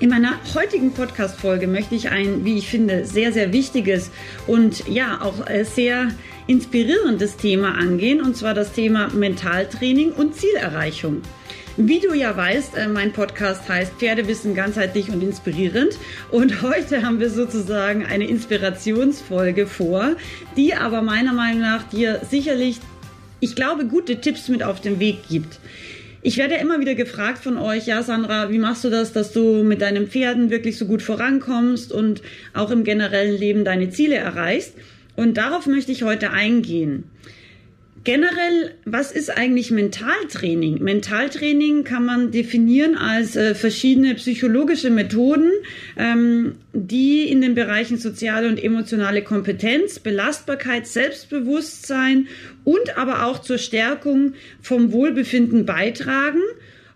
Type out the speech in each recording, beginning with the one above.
In meiner heutigen Podcast-Folge möchte ich ein, wie ich finde, sehr, sehr wichtiges und ja auch äh, sehr inspirierendes Thema angehen, und zwar das Thema Mentaltraining und Zielerreichung. Wie du ja weißt, äh, mein Podcast heißt Pferdewissen ganzheitlich und inspirierend. Und heute haben wir sozusagen eine Inspirationsfolge vor, die aber meiner Meinung nach dir sicherlich, ich glaube, gute Tipps mit auf den Weg gibt. Ich werde immer wieder gefragt von euch, ja Sandra, wie machst du das, dass du mit deinen Pferden wirklich so gut vorankommst und auch im generellen Leben deine Ziele erreichst? Und darauf möchte ich heute eingehen. Generell, was ist eigentlich Mentaltraining? Mentaltraining kann man definieren als äh, verschiedene psychologische Methoden, ähm, die in den Bereichen soziale und emotionale Kompetenz, Belastbarkeit, Selbstbewusstsein und aber auch zur Stärkung vom Wohlbefinden beitragen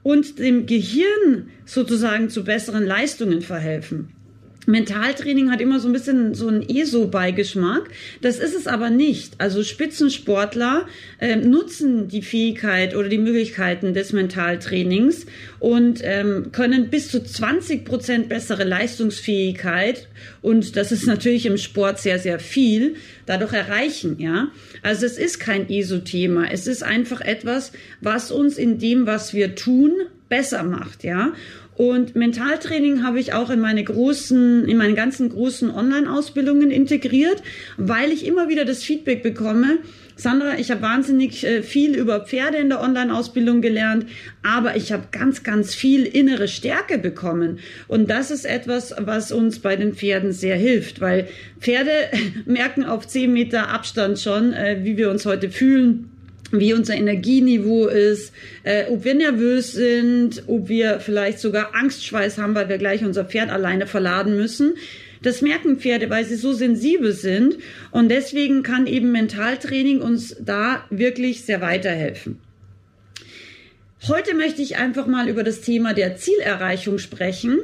und dem Gehirn sozusagen zu besseren Leistungen verhelfen. Mentaltraining hat immer so ein bisschen so einen ESO-Beigeschmack. Das ist es aber nicht. Also Spitzensportler äh, nutzen die Fähigkeit oder die Möglichkeiten des Mentaltrainings und ähm, können bis zu 20 Prozent bessere Leistungsfähigkeit und das ist natürlich im Sport sehr, sehr viel, dadurch erreichen. Ja, Also es ist kein ESO-Thema. Es ist einfach etwas, was uns in dem, was wir tun, besser macht. Ja. Und Mentaltraining habe ich auch in meine großen, in meine ganzen großen Online-Ausbildungen integriert, weil ich immer wieder das Feedback bekomme, Sandra, ich habe wahnsinnig äh, viel über Pferde in der Online-Ausbildung gelernt, aber ich habe ganz, ganz viel innere Stärke bekommen. Und das ist etwas, was uns bei den Pferden sehr hilft, weil Pferde merken auf zehn Meter Abstand schon, äh, wie wir uns heute fühlen wie unser Energieniveau ist, äh, ob wir nervös sind, ob wir vielleicht sogar Angstschweiß haben, weil wir gleich unser Pferd alleine verladen müssen. Das merken Pferde, weil sie so sensibel sind. Und deswegen kann eben Mentaltraining uns da wirklich sehr weiterhelfen. Heute möchte ich einfach mal über das Thema der Zielerreichung sprechen.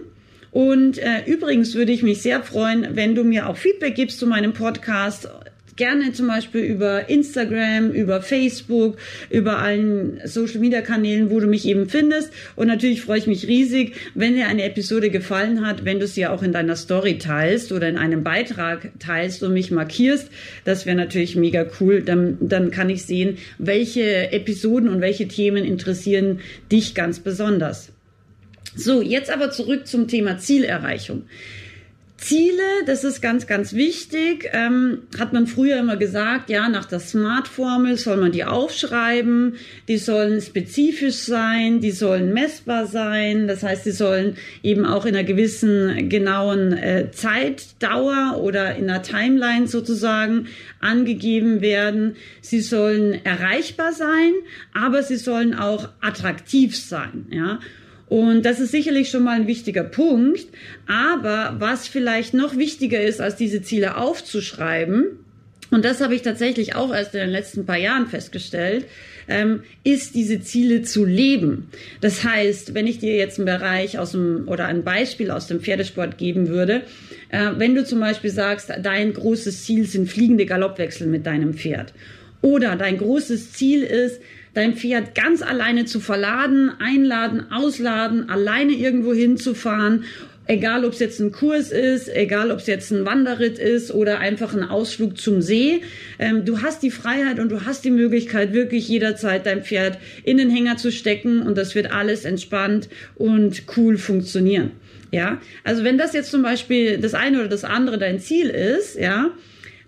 Und äh, übrigens würde ich mich sehr freuen, wenn du mir auch Feedback gibst zu meinem Podcast gerne zum Beispiel über Instagram, über Facebook, über allen Social Media Kanälen, wo du mich eben findest. Und natürlich freue ich mich riesig, wenn dir eine Episode gefallen hat, wenn du sie auch in deiner Story teilst oder in einem Beitrag teilst und mich markierst. Das wäre natürlich mega cool. Dann, dann kann ich sehen, welche Episoden und welche Themen interessieren dich ganz besonders. So, jetzt aber zurück zum Thema Zielerreichung. Ziele, das ist ganz, ganz wichtig. Ähm, hat man früher immer gesagt, ja, nach der Smart-Formel soll man die aufschreiben. Die sollen spezifisch sein, die sollen messbar sein. Das heißt, die sollen eben auch in einer gewissen genauen äh, Zeitdauer oder in einer Timeline sozusagen angegeben werden. Sie sollen erreichbar sein, aber sie sollen auch attraktiv sein, ja. Und das ist sicherlich schon mal ein wichtiger Punkt. Aber was vielleicht noch wichtiger ist, als diese Ziele aufzuschreiben, und das habe ich tatsächlich auch erst in den letzten paar Jahren festgestellt, ähm, ist diese Ziele zu leben. Das heißt, wenn ich dir jetzt einen Bereich aus dem oder ein Beispiel aus dem Pferdesport geben würde, äh, wenn du zum Beispiel sagst, dein großes Ziel sind fliegende Galoppwechsel mit deinem Pferd oder dein großes Ziel ist, dein Pferd ganz alleine zu verladen, einladen, ausladen, alleine irgendwo hinzufahren egal ob es jetzt ein Kurs ist, egal ob es jetzt ein Wanderritt ist oder einfach ein Ausflug zum See. Ähm, du hast die Freiheit und du hast die Möglichkeit, wirklich jederzeit dein Pferd in den Hänger zu stecken und das wird alles entspannt und cool funktionieren. Ja, also wenn das jetzt zum Beispiel das eine oder das andere dein Ziel ist, ja,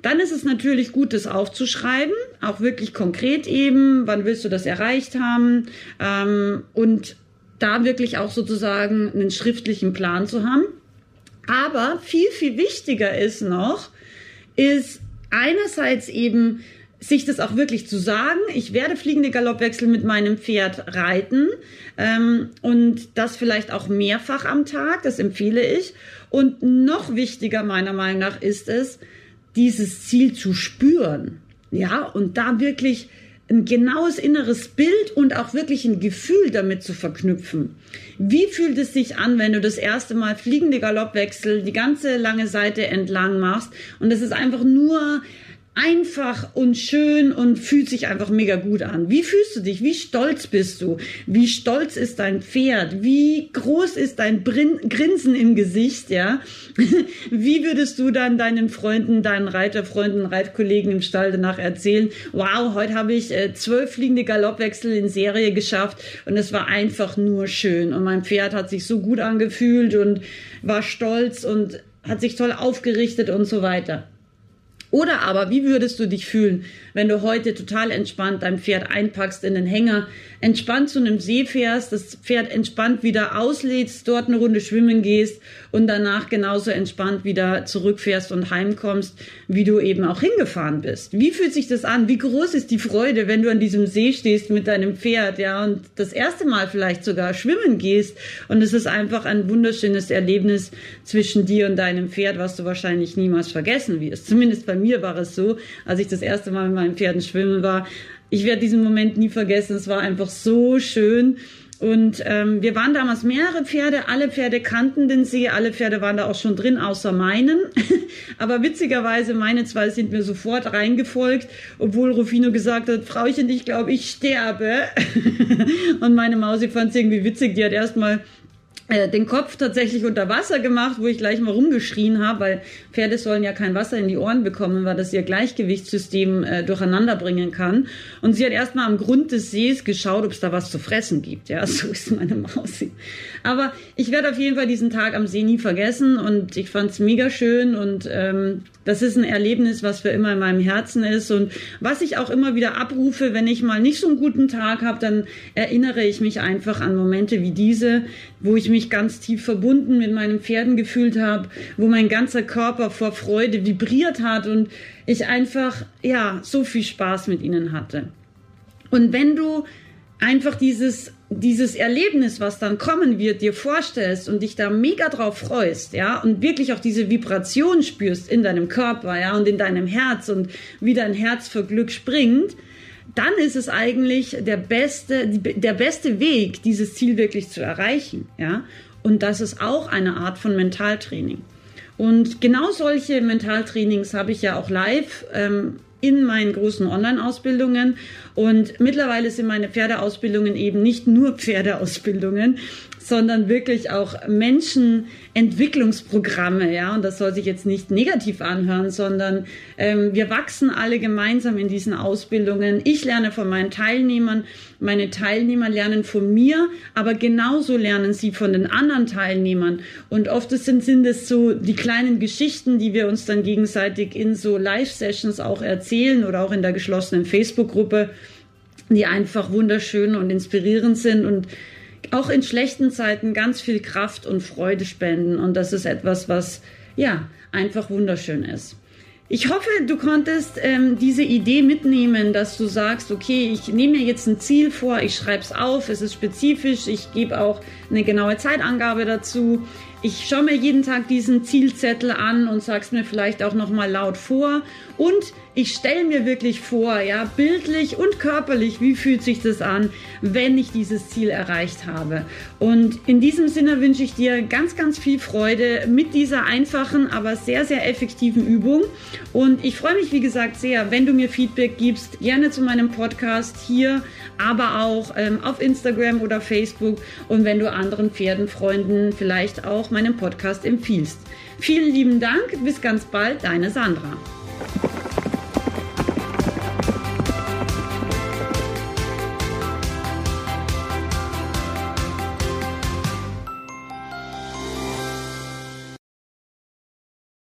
dann ist es natürlich gut, das aufzuschreiben, auch wirklich konkret eben, wann willst du das erreicht haben ähm, und da wirklich auch sozusagen einen schriftlichen Plan zu haben. Aber viel, viel wichtiger ist noch, ist einerseits eben sich das auch wirklich zu sagen, ich werde fliegende Galoppwechsel mit meinem Pferd reiten ähm, und das vielleicht auch mehrfach am Tag, das empfehle ich. Und noch wichtiger meiner Meinung nach ist es, dieses Ziel zu spüren. Ja, und da wirklich ein genaues inneres Bild und auch wirklich ein Gefühl damit zu verknüpfen. Wie fühlt es sich an, wenn du das erste Mal fliegende Galoppwechsel die ganze lange Seite entlang machst und es ist einfach nur einfach und schön und fühlt sich einfach mega gut an. Wie fühlst du dich? Wie stolz bist du? Wie stolz ist dein Pferd? Wie groß ist dein Brin Grinsen im Gesicht, ja? Wie würdest du dann deinen Freunden, deinen Reiterfreunden, Reitkollegen im Stall danach erzählen? Wow, heute habe ich äh, zwölf fliegende Galoppwechsel in Serie geschafft und es war einfach nur schön und mein Pferd hat sich so gut angefühlt und war stolz und hat sich toll aufgerichtet und so weiter. Oder aber, wie würdest du dich fühlen, wenn du heute total entspannt dein Pferd einpackst in den Hänger, entspannt zu einem See fährst, das Pferd entspannt wieder auslädst, dort eine Runde schwimmen gehst und danach genauso entspannt wieder zurückfährst und heimkommst, wie du eben auch hingefahren bist. Wie fühlt sich das an? Wie groß ist die Freude, wenn du an diesem See stehst mit deinem Pferd, ja, und das erste Mal vielleicht sogar schwimmen gehst und es ist einfach ein wunderschönes Erlebnis zwischen dir und deinem Pferd, was du wahrscheinlich niemals vergessen wirst. Zumindest bei mir war es so, als ich das erste Mal mit meinen Pferden schwimmen war. Ich werde diesen Moment nie vergessen. Es war einfach so schön. Und ähm, wir waren damals mehrere Pferde, alle Pferde kannten den See, alle Pferde waren da auch schon drin, außer meinen. Aber witzigerweise, meine zwei sind mir sofort reingefolgt, obwohl Rufino gesagt hat, Frauchen, ich glaube, ich sterbe. Und meine Mausi fand es irgendwie witzig, die hat erstmal den Kopf tatsächlich unter Wasser gemacht, wo ich gleich mal rumgeschrien habe, weil Pferde sollen ja kein Wasser in die Ohren bekommen, weil das ihr Gleichgewichtssystem äh, durcheinander bringen kann. Und sie hat erstmal am Grund des Sees geschaut, ob es da was zu fressen gibt. Ja, so ist meine Maus. Aber ich werde auf jeden Fall diesen Tag am See nie vergessen und ich fand es mega schön und ähm, das ist ein Erlebnis, was für immer in meinem Herzen ist und was ich auch immer wieder abrufe, wenn ich mal nicht so einen guten Tag habe, dann erinnere ich mich einfach an Momente wie diese, wo ich mich ganz tief verbunden mit meinen Pferden gefühlt habe, wo mein ganzer Körper vor Freude vibriert hat und ich einfach ja so viel Spaß mit ihnen hatte. Und wenn du einfach dieses dieses Erlebnis, was dann kommen wird, dir vorstellst und dich da mega drauf freust, ja, und wirklich auch diese Vibration spürst in deinem Körper, ja, und in deinem Herz und wie dein Herz für Glück springt, dann ist es eigentlich der beste, der beste Weg, dieses Ziel wirklich zu erreichen, ja. Und das ist auch eine Art von Mentaltraining. Und genau solche Mentaltrainings habe ich ja auch live ähm, in meinen großen Online-Ausbildungen. Und mittlerweile sind meine Pferdeausbildungen eben nicht nur Pferdeausbildungen, sondern wirklich auch Menschenentwicklungsprogramme, ja. Und das soll sich jetzt nicht negativ anhören, sondern ähm, wir wachsen alle gemeinsam in diesen Ausbildungen. Ich lerne von meinen Teilnehmern, meine Teilnehmer lernen von mir, aber genauso lernen sie von den anderen Teilnehmern. Und oft sind, sind es so die kleinen Geschichten, die wir uns dann gegenseitig in so Live-Sessions auch erzählen oder auch in der geschlossenen Facebook-Gruppe, die einfach wunderschön und inspirierend sind und auch in schlechten Zeiten ganz viel Kraft und Freude spenden. Und das ist etwas, was ja einfach wunderschön ist. Ich hoffe, du konntest ähm, diese Idee mitnehmen, dass du sagst, okay, ich nehme mir jetzt ein Ziel vor, ich schreibe es auf, es ist spezifisch, ich gebe auch eine genaue Zeitangabe dazu. Ich schaue mir jeden Tag diesen Zielzettel an und sage es mir vielleicht auch nochmal laut vor. Und ich stelle mir wirklich vor, ja, bildlich und körperlich, wie fühlt sich das an, wenn ich dieses Ziel erreicht habe. Und in diesem Sinne wünsche ich dir ganz, ganz viel Freude mit dieser einfachen, aber sehr, sehr effektiven Übung. Und ich freue mich, wie gesagt, sehr, wenn du mir Feedback gibst, gerne zu meinem Podcast hier, aber auch ähm, auf Instagram oder Facebook und wenn du anderen Pferdenfreunden vielleicht auch meinen Podcast empfiehlst. Vielen lieben Dank, bis ganz bald, deine Sandra.